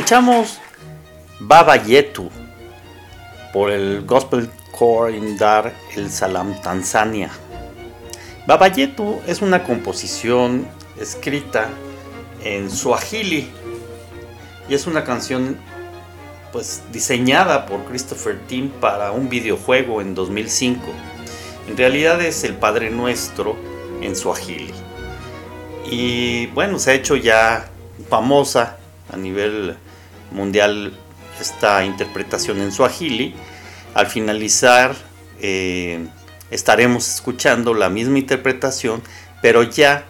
Escuchamos Baba Yetu por el Gospel Core in Dar el Salam, Tanzania. Baba Yetu es una composición escrita en Swahili y es una canción pues diseñada por Christopher Tim para un videojuego en 2005. En realidad es el Padre Nuestro en Swahili. Y bueno, se ha hecho ya famosa a nivel mundial esta interpretación en Swahili. Al finalizar eh, estaremos escuchando la misma interpretación, pero ya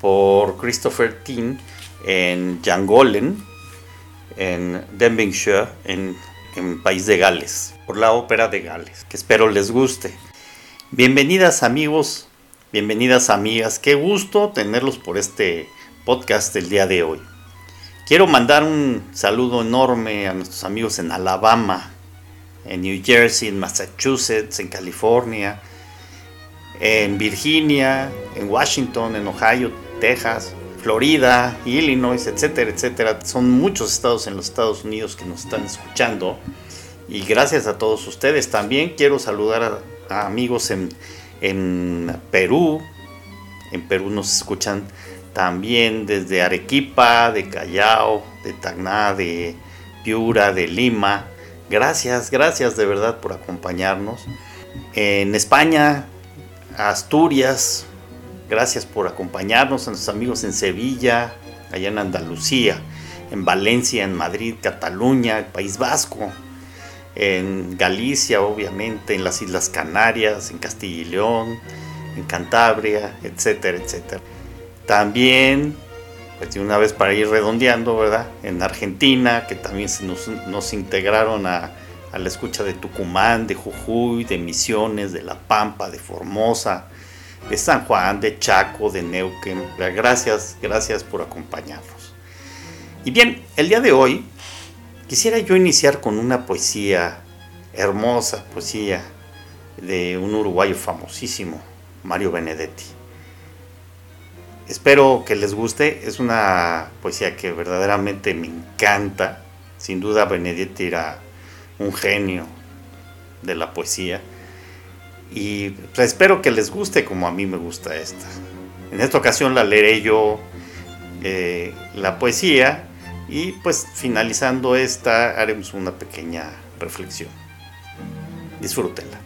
por Christopher Tin en Yangolen, en Denbighshire, en, en País de Gales, por la ópera de Gales, que espero les guste. Bienvenidas amigos, bienvenidas amigas, qué gusto tenerlos por este podcast del día de hoy. Quiero mandar un saludo enorme a nuestros amigos en Alabama, en New Jersey, en Massachusetts, en California, en Virginia, en Washington, en Ohio, Texas, Florida, Illinois, etcétera, etcétera. Son muchos estados en los Estados Unidos que nos están escuchando. Y gracias a todos ustedes. También quiero saludar a, amigos en, en Perú. En Perú nos escuchan también desde Arequipa, de Callao, de Tacna, de Piura, de Lima. Gracias, gracias de verdad por acompañarnos. En España, Asturias, gracias por acompañarnos. A nuestros amigos en Sevilla, allá en Andalucía, en Valencia, en Madrid, Cataluña, el País Vasco, en Galicia, obviamente, en las Islas Canarias, en Castilla y León, en Cantabria, etcétera, etcétera. También pues de una vez para ir redondeando, ¿verdad? En Argentina, que también se nos, integraron a, la escucha de Tucumán, de Jujuy, de Misiones, de La Pampa, de Formosa, de San Juan, de Chaco, de Neuquén. Gracias, gracias por acompañarnos. Y bien, el día de hoy quisiera yo iniciar con una poesía hermosa, poesía de un uruguayo famosísimo, Mario Benedetti. Espero que les guste. Es una poesía que verdaderamente me encanta. Sin duda Benedetti era un genio de la poesía. Y pues, espero que les guste como a mí me gusta esta. En esta ocasión la leeré yo eh, la poesía y pues finalizando esta haremos una pequeña reflexión. Disfrútenla.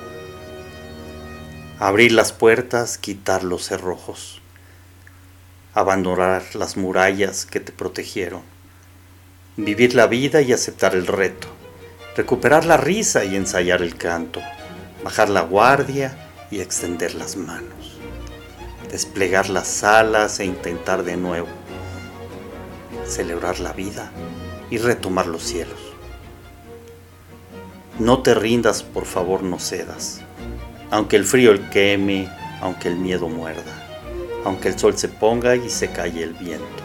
abrir las puertas, quitar los cerrojos, abandonar las murallas que te protegieron, vivir la vida y aceptar el reto, recuperar la risa y ensayar el canto, bajar la guardia y extender las manos, desplegar las alas e intentar de nuevo, celebrar la vida y retomar los cielos. No te rindas, por favor, no cedas aunque el frío el queme, aunque el miedo muerda, aunque el sol se ponga y se calle el viento.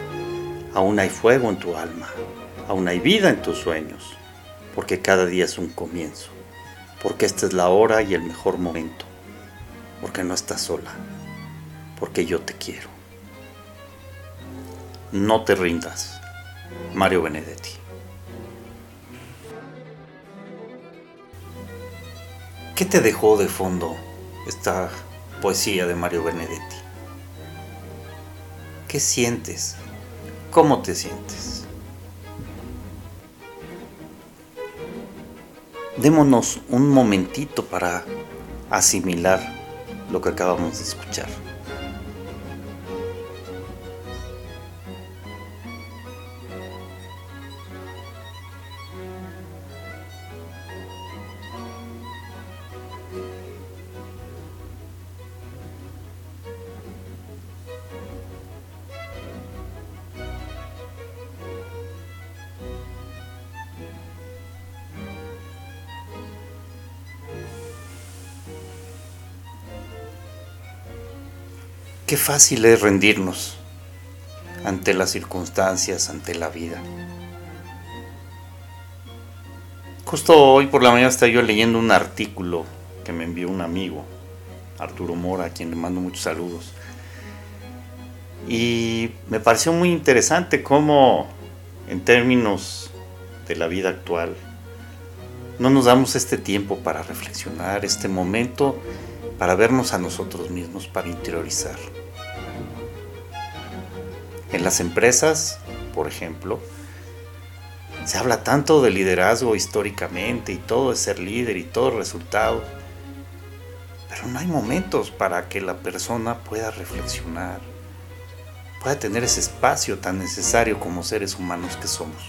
Aún hay fuego en tu alma, aún hay vida en tus sueños, porque cada día es un comienzo, porque esta es la hora y el mejor momento, porque no estás sola, porque yo te quiero. No te rindas. Mario Benedetti. ¿Qué te dejó de fondo esta poesía de Mario Benedetti? ¿Qué sientes? ¿Cómo te sientes? Démonos un momentito para asimilar lo que acabamos de escuchar. Qué fácil es rendirnos ante las circunstancias, ante la vida. Justo hoy por la mañana estaba yo leyendo un artículo que me envió un amigo, Arturo Mora, a quien le mando muchos saludos. Y me pareció muy interesante cómo, en términos de la vida actual, no nos damos este tiempo para reflexionar, este momento para vernos a nosotros mismos, para interiorizar. En las empresas, por ejemplo, se habla tanto de liderazgo históricamente y todo es ser líder y todo resultado, pero no hay momentos para que la persona pueda reflexionar, pueda tener ese espacio tan necesario como seres humanos que somos.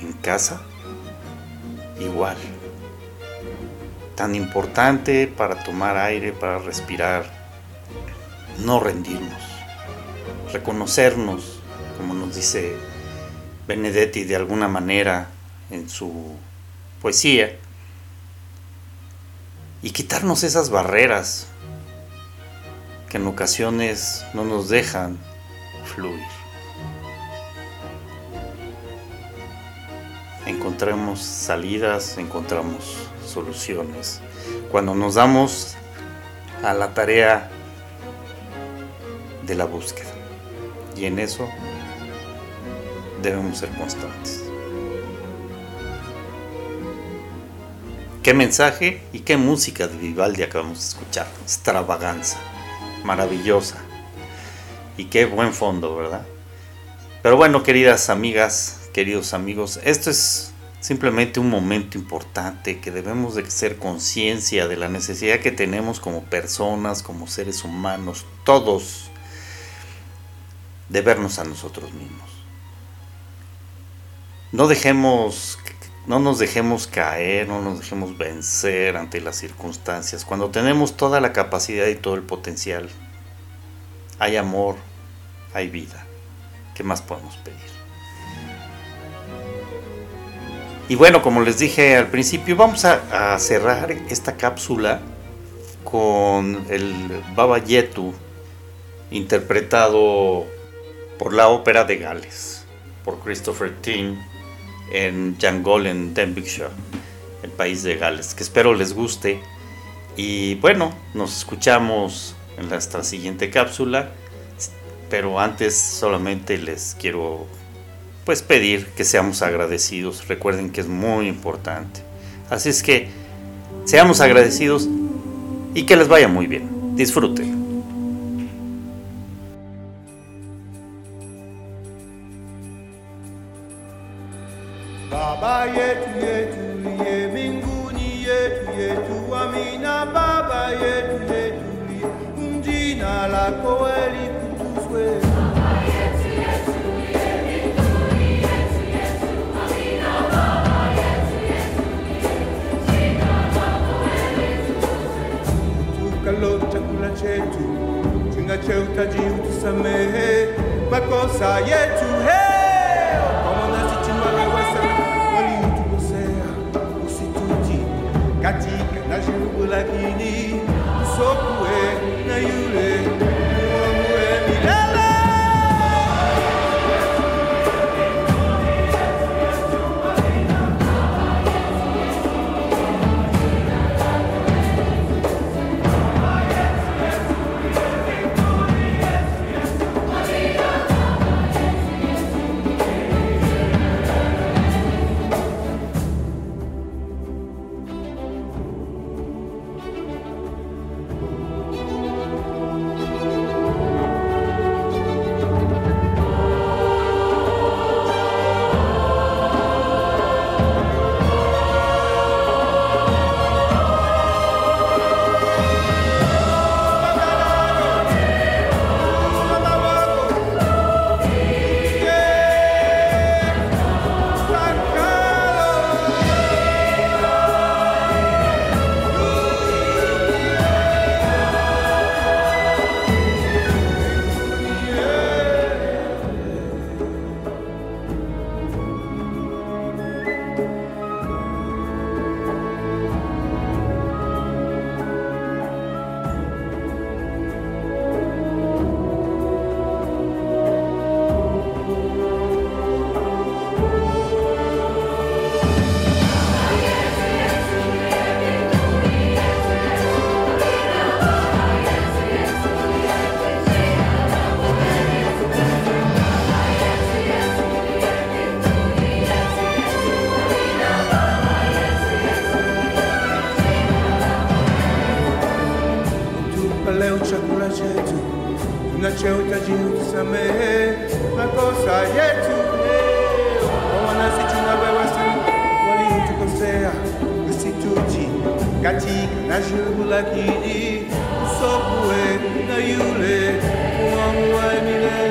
En casa, igual. Tan importante para tomar aire, para respirar, no rendirnos, reconocernos, como nos dice Benedetti de alguna manera en su poesía, y quitarnos esas barreras que en ocasiones no nos dejan fluir. Encontramos salidas, encontramos soluciones. Cuando nos damos a la tarea de la búsqueda. Y en eso debemos ser constantes. Qué mensaje y qué música de Vivaldi acabamos de escuchar. Extravaganza, maravillosa. Y qué buen fondo, ¿verdad? Pero bueno, queridas amigas, queridos amigos, esto es simplemente un momento importante que debemos de ser conciencia de la necesidad que tenemos como personas, como seres humanos, todos, de vernos a nosotros mismos. No dejemos, no nos dejemos caer, no nos dejemos vencer ante las circunstancias. Cuando tenemos toda la capacidad y todo el potencial, hay amor, hay vida. ¿Qué más podemos pedir? Y bueno, como les dije al principio, vamos a, cerrar esta cápsula con el Baba Yetu interpretado por la Ópera de Gales, por Christopher Ting en Jangol en Denbighshire, el país de Gales, que espero les guste. Y bueno, nos escuchamos en nuestra siguiente cápsula, pero antes solamente les quiero pues pedir que seamos agradecidos. Recuerden que es muy importante. Así es que seamos agradecidos y que les vaya muy bien. Disfruten. yetu, tuna cha utajiri, utusamehe makosa yetu, hey! ללב שכול השצו, ונצ'הו את הג'ינו תסמא, מקוסה יצו. Ona si tuna bewasi, wali yutu kosea, katika na shugula kidi, sopwe na yule, uangwa emile.